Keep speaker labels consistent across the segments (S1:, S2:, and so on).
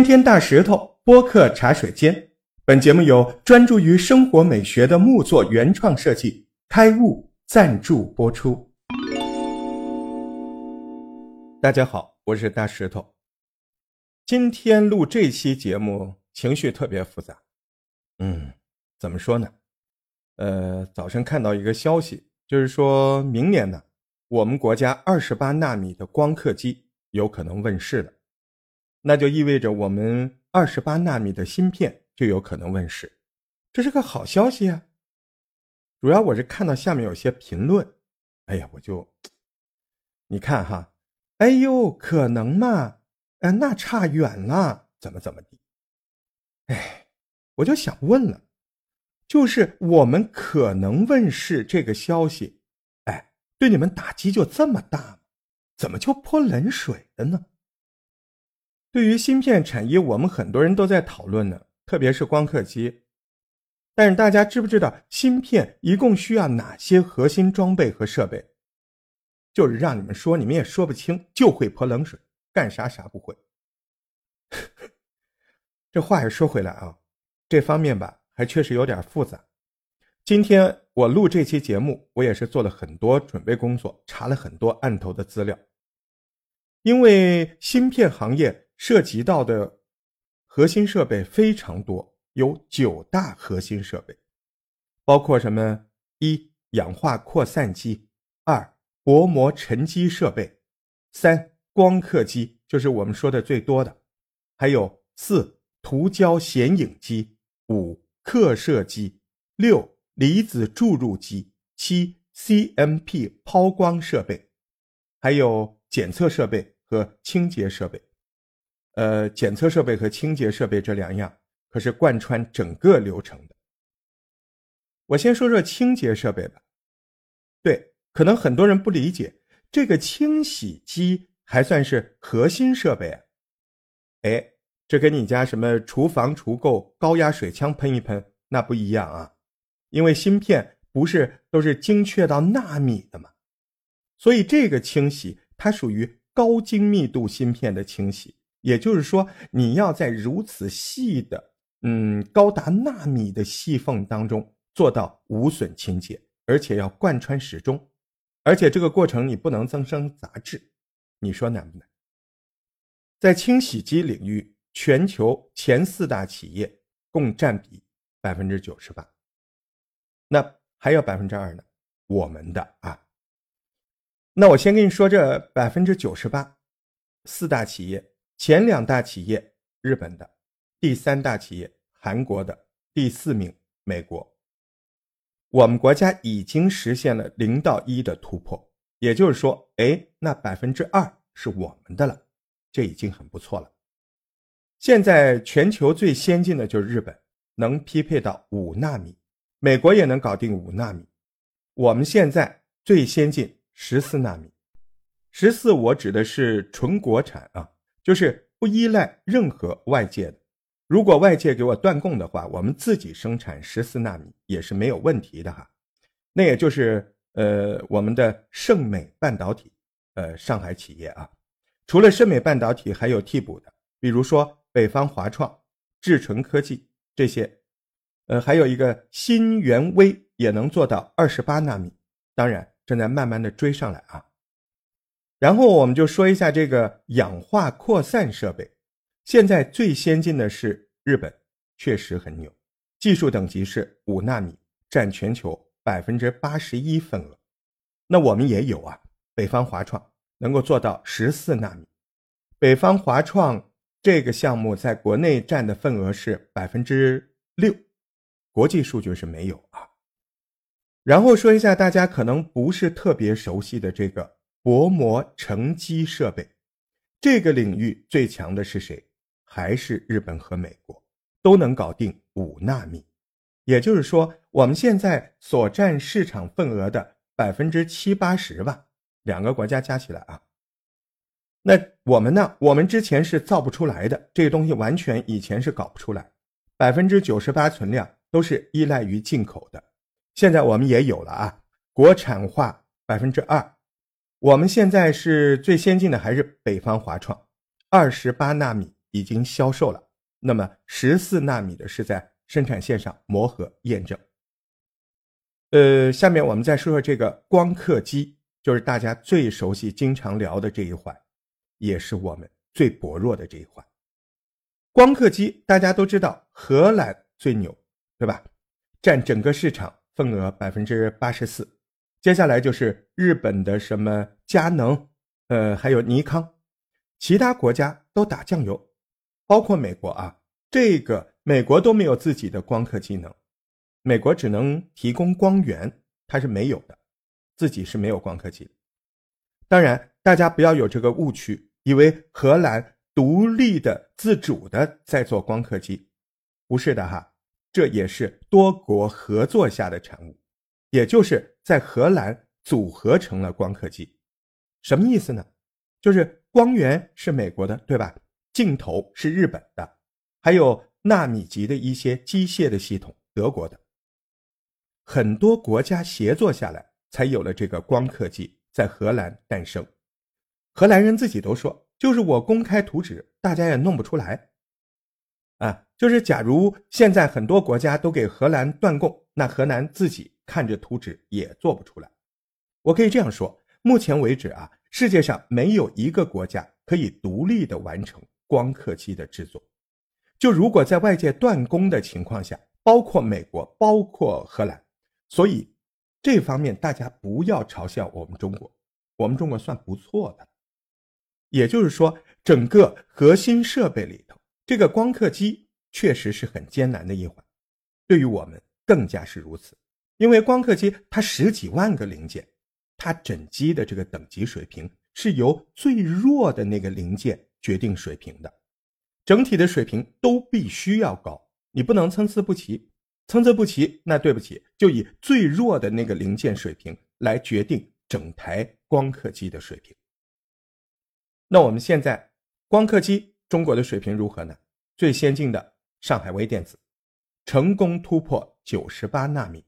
S1: 天天大石头播客茶水间，本节目由专注于生活美学的木作原创设计开悟赞助播出。大家好，我是大石头。今天录这期节目，情绪特别复杂。嗯，怎么说呢？呃，早晨看到一个消息，就是说明年呢，我们国家二十八纳米的光刻机有可能问世了。那就意味着我们二十八纳米的芯片就有可能问世，这是个好消息啊！主要我是看到下面有些评论，哎呀，我就，你看哈，哎呦，可能吗？哎，那差远了，怎么怎么地？哎，我就想问了，就是我们可能问世这个消息，哎，对你们打击就这么大吗？怎么就泼冷水了呢？对于芯片产业，我们很多人都在讨论呢，特别是光刻机。但是大家知不知道芯片一共需要哪些核心装备和设备？就是让你们说，你们也说不清，就会泼冷水，干啥啥不会。这话也说回来啊，这方面吧，还确实有点复杂。今天我录这期节目，我也是做了很多准备工作，查了很多案头的资料，因为芯片行业。涉及到的核心设备非常多，有九大核心设备，包括什么？一、氧化扩散机；二、薄膜沉积设备；三、光刻机，就是我们说的最多的；还有四、涂胶显影机；五、刻摄机；六、离子注入机；七、CMP 抛光设备；还有检测设备和清洁设备。呃，检测设备和清洁设备这两样可是贯穿整个流程的。我先说说清洁设备吧。对，可能很多人不理解，这个清洗机还算是核心设备啊？哎，这跟你家什么厨房除垢、高压水枪喷一喷那不一样啊，因为芯片不是都是精确到纳米的嘛，所以这个清洗它属于高精密度芯片的清洗。也就是说，你要在如此细的，嗯，高达纳米的细缝当中做到无损清洁，而且要贯穿始终，而且这个过程你不能增生杂质，你说难不难？在清洗机领域，全球前四大企业共占比百分之九十八，那还有百分之二呢？我们的啊，那我先跟你说这百分之九十八，四大企业。前两大企业日本的，第三大企业韩国的，第四名美国。我们国家已经实现了零到一的突破，也就是说，哎，那百分之二是我们的了，这已经很不错了。现在全球最先进的就是日本，能匹配到五纳米，美国也能搞定五纳米。我们现在最先进十四纳米，十四我指的是纯国产啊。就是不依赖任何外界的，如果外界给我断供的话，我们自己生产十四纳米也是没有问题的哈。那也就是呃我们的盛美半导体，呃上海企业啊，除了盛美半导体，还有替补的，比如说北方华创、智纯科技这些，呃还有一个新源微也能做到二十八纳米，当然正在慢慢的追上来啊。然后我们就说一下这个氧化扩散设备，现在最先进的是日本，确实很牛，技术等级是五纳米，占全球百分之八十一份额。那我们也有啊，北方华创能够做到十四纳米，北方华创这个项目在国内占的份额是百分之六，国际数据是没有啊。然后说一下大家可能不是特别熟悉的这个。薄膜沉积设备，这个领域最强的是谁？还是日本和美国都能搞定五纳米。也就是说，我们现在所占市场份额的百分之七八十吧，两个国家加起来啊。那我们呢？我们之前是造不出来的，这个东西完全以前是搞不出来，百分之九十八存量都是依赖于进口的。现在我们也有了啊，国产化百分之二。我们现在是最先进的，还是北方华创，二十八纳米已经销售了，那么十四纳米的是在生产线上磨合验证。呃，下面我们再说说这个光刻机，就是大家最熟悉、经常聊的这一环，也是我们最薄弱的这一环。光刻机大家都知道，荷兰最牛，对吧？占整个市场份额百分之八十四。接下来就是日本的什么佳能，呃，还有尼康，其他国家都打酱油，包括美国啊，这个美国都没有自己的光刻机能，美国只能提供光源，它是没有的，自己是没有光刻机。当然，大家不要有这个误区，以为荷兰独立的、自主的在做光刻机，不是的哈，这也是多国合作下的产物。也就是在荷兰组合成了光刻机，什么意思呢？就是光源是美国的，对吧？镜头是日本的，还有纳米级的一些机械的系统，德国的。很多国家协作下来，才有了这个光刻机在荷兰诞生。荷兰人自己都说，就是我公开图纸，大家也弄不出来。啊，就是假如现在很多国家都给荷兰断供，那荷兰自己。看着图纸也做不出来，我可以这样说：目前为止啊，世界上没有一个国家可以独立的完成光刻机的制作。就如果在外界断供的情况下，包括美国，包括荷兰，所以这方面大家不要嘲笑我们中国，我们中国算不错的。也就是说，整个核心设备里头，这个光刻机确实是很艰难的一环，对于我们更加是如此。因为光刻机它十几万个零件，它整机的这个等级水平是由最弱的那个零件决定水平的，整体的水平都必须要高，你不能参差不齐，参差不齐那对不起，就以最弱的那个零件水平来决定整台光刻机的水平。那我们现在光刻机中国的水平如何呢？最先进的上海微电子成功突破九十八纳米。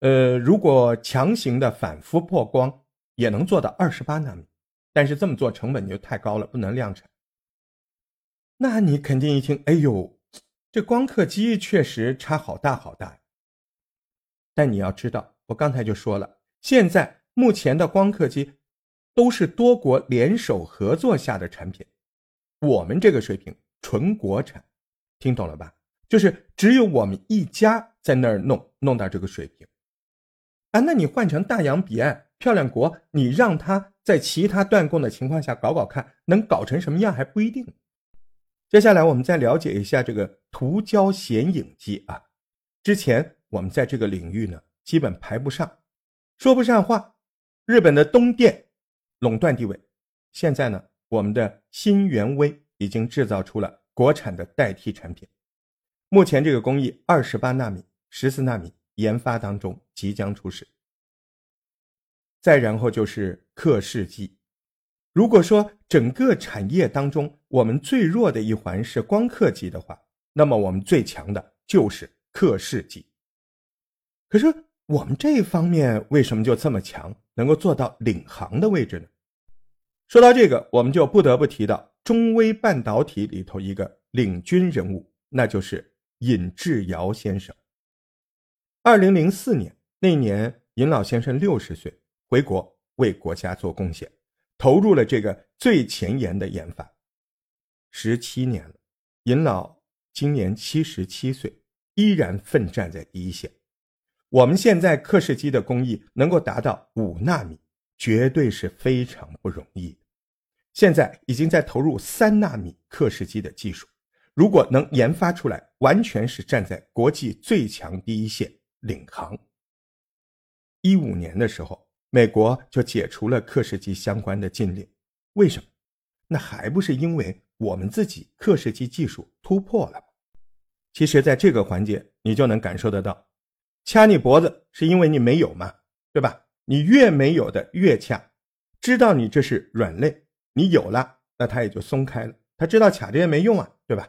S1: 呃，如果强行的反复破光，也能做到二十八纳米，但是这么做成本就太高了，不能量产。那你肯定一听，哎呦，这光刻机确实差好大好大。但你要知道，我刚才就说了，现在目前的光刻机都是多国联手合作下的产品，我们这个水平纯国产，听懂了吧？就是只有我们一家在那儿弄，弄到这个水平。啊，那你换成大洋彼岸漂亮国，你让他在其他断供的情况下搞搞看，能搞成什么样还不一定。接下来我们再了解一下这个涂胶显影机啊。之前我们在这个领域呢，基本排不上，说不上话。日本的东电垄断地位，现在呢，我们的新源微已经制造出了国产的代替产品。目前这个工艺二十八纳米、十四纳米。研发当中即将出世。再然后就是刻蚀机。如果说整个产业当中我们最弱的一环是光刻机的话，那么我们最强的就是刻蚀机。可是我们这方面为什么就这么强，能够做到领航的位置呢？说到这个，我们就不得不提到中微半导体里头一个领军人物，那就是尹志尧先生。二零零四年那年，尹老先生六十岁，回国为国家做贡献，投入了这个最前沿的研发。十七年了，尹老今年七十七岁，依然奋战在第一线。我们现在刻蚀机的工艺能够达到五纳米，绝对是非常不容易。现在已经在投入三纳米刻蚀机的技术，如果能研发出来，完全是站在国际最强第一线。领航。一五年的时候，美国就解除了刻蚀机相关的禁令，为什么？那还不是因为我们自己刻蚀机技术突破了吗？其实，在这个环节，你就能感受得到，掐你脖子是因为你没有嘛，对吧？你越没有的越掐，知道你这是软肋，你有了，那他也就松开了。他知道卡着也没用啊，对吧？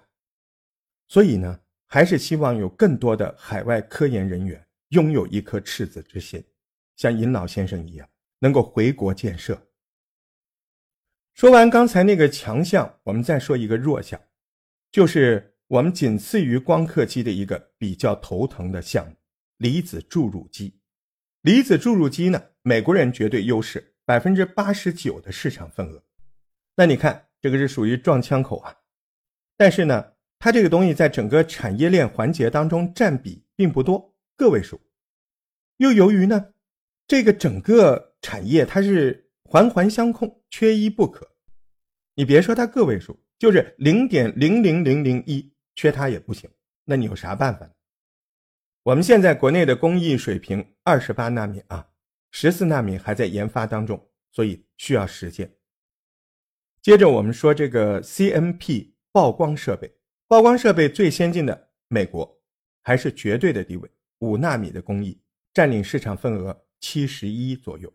S1: 所以呢？还是希望有更多的海外科研人员拥有一颗赤子之心，像尹老先生一样，能够回国建设。说完刚才那个强项，我们再说一个弱项，就是我们仅次于光刻机的一个比较头疼的项目——离子注入机。离子注入机呢，美国人绝对优势，百分之八十九的市场份额。那你看，这个是属于撞枪口啊。但是呢，它这个东西在整个产业链环节当中占比并不多，个位数。又由于呢，这个整个产业它是环环相扣，缺一不可。你别说它个位数，就是零点零零零零一，缺它也不行。那你有啥办法？我们现在国内的工艺水平二十八纳米啊，十四纳米还在研发当中，所以需要时间。接着我们说这个 CMP 曝光设备，曝光设备最先进的美国还是绝对的地位，五纳米的工艺占领市场份额七十一左右，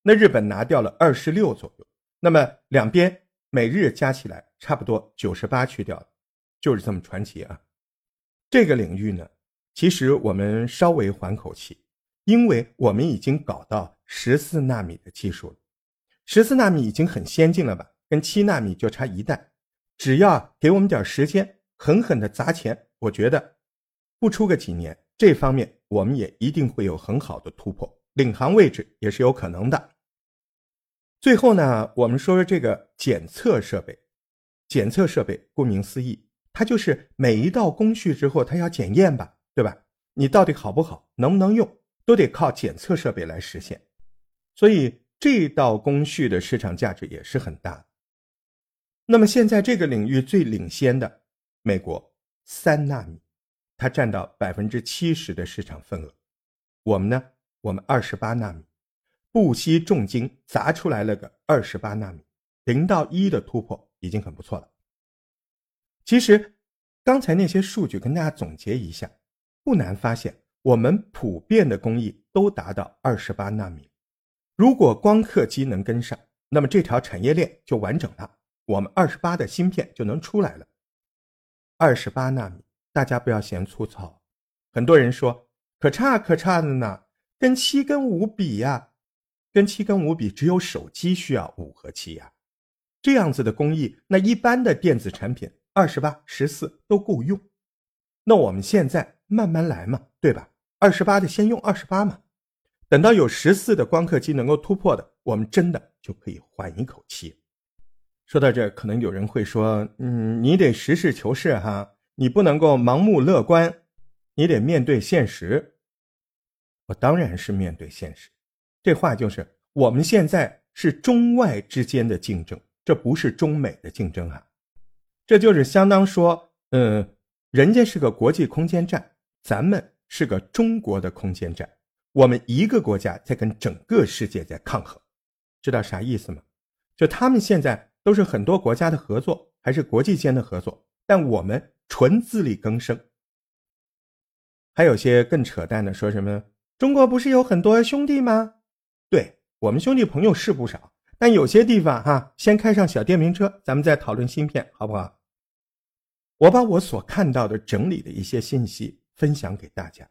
S1: 那日本拿掉了二十六左右，那么两边美日加起来差不多九十八去掉了，就是这么传奇啊。这个领域呢？其实我们稍微缓口气，因为我们已经搞到十四纳米的技术了。十四纳米已经很先进了吧？跟七纳米就差一代，只要给我们点时间，狠狠的砸钱，我觉得不出个几年，这方面我们也一定会有很好的突破，领航位置也是有可能的。最后呢，我们说说这个检测设备。检测设备顾名思义，它就是每一道工序之后，它要检验吧。对吧？你到底好不好，能不能用，都得靠检测设备来实现。所以这道工序的市场价值也是很大的。那么现在这个领域最领先的美国三纳米，它占到百分之七十的市场份额。我们呢，我们二十八纳米，不惜重金砸出来了个二十八纳米，零到一的突破已经很不错了。其实刚才那些数据跟大家总结一下。不难发现，我们普遍的工艺都达到二十八纳米。如果光刻机能跟上，那么这条产业链就完整了，我们二十八的芯片就能出来了。二十八纳米，大家不要嫌粗糙。很多人说可差可差的呢，跟七跟五比呀，跟七跟五比，只有手机需要五和七呀。这样子的工艺，那一般的电子产品二十八、十四都够用。那我们现在。慢慢来嘛，对吧？二十八的先用二十八嘛，等到有十四的光刻机能够突破的，我们真的就可以缓一口气。说到这，可能有人会说：“嗯，你得实事求是哈，你不能够盲目乐观，你得面对现实。”我当然是面对现实，这话就是我们现在是中外之间的竞争，这不是中美的竞争啊，这就是相当说，嗯，人家是个国际空间站。咱们是个中国的空间站，我们一个国家在跟整个世界在抗衡，知道啥意思吗？就他们现在都是很多国家的合作，还是国际间的合作，但我们纯自力更生。还有些更扯淡的，说什么中国不是有很多兄弟吗？对我们兄弟朋友是不少，但有些地方哈，先开上小电瓶车，咱们再讨论芯片，好不好？我把我所看到的整理的一些信息。分享给大家，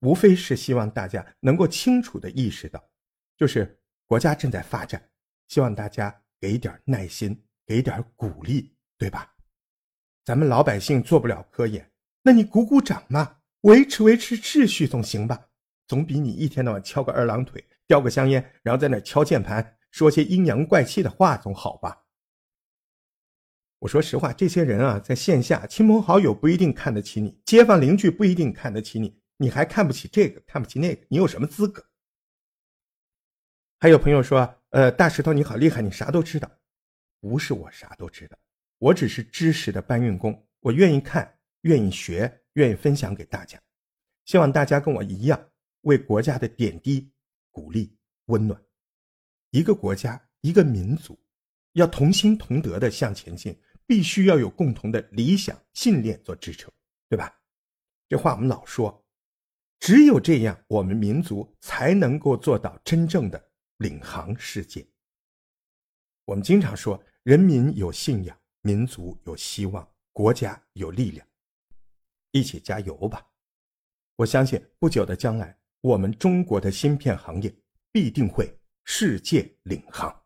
S1: 无非是希望大家能够清楚的意识到，就是国家正在发展，希望大家给点耐心，给点鼓励，对吧？咱们老百姓做不了科研，那你鼓鼓掌嘛，维持维持秩序总行吧？总比你一天到晚敲个二郎腿，叼个香烟，然后在那敲键盘，说些阴阳怪气的话总好吧？我说实话，这些人啊，在线下亲朋好友不一定看得起你，街坊邻居不一定看得起你，你还看不起这个，看不起那个，你有什么资格？还有朋友说，呃，大石头你好厉害，你啥都知道，不是我啥都知道，我只是知识的搬运工，我愿意看，愿意学，愿意分享给大家，希望大家跟我一样，为国家的点滴鼓励温暖，一个国家，一个民族，要同心同德的向前进。必须要有共同的理想信念做支撑，对吧？这话我们老说，只有这样，我们民族才能够做到真正的领航世界。我们经常说，人民有信仰，民族有希望，国家有力量，一起加油吧！我相信，不久的将来，我们中国的芯片行业必定会世界领航。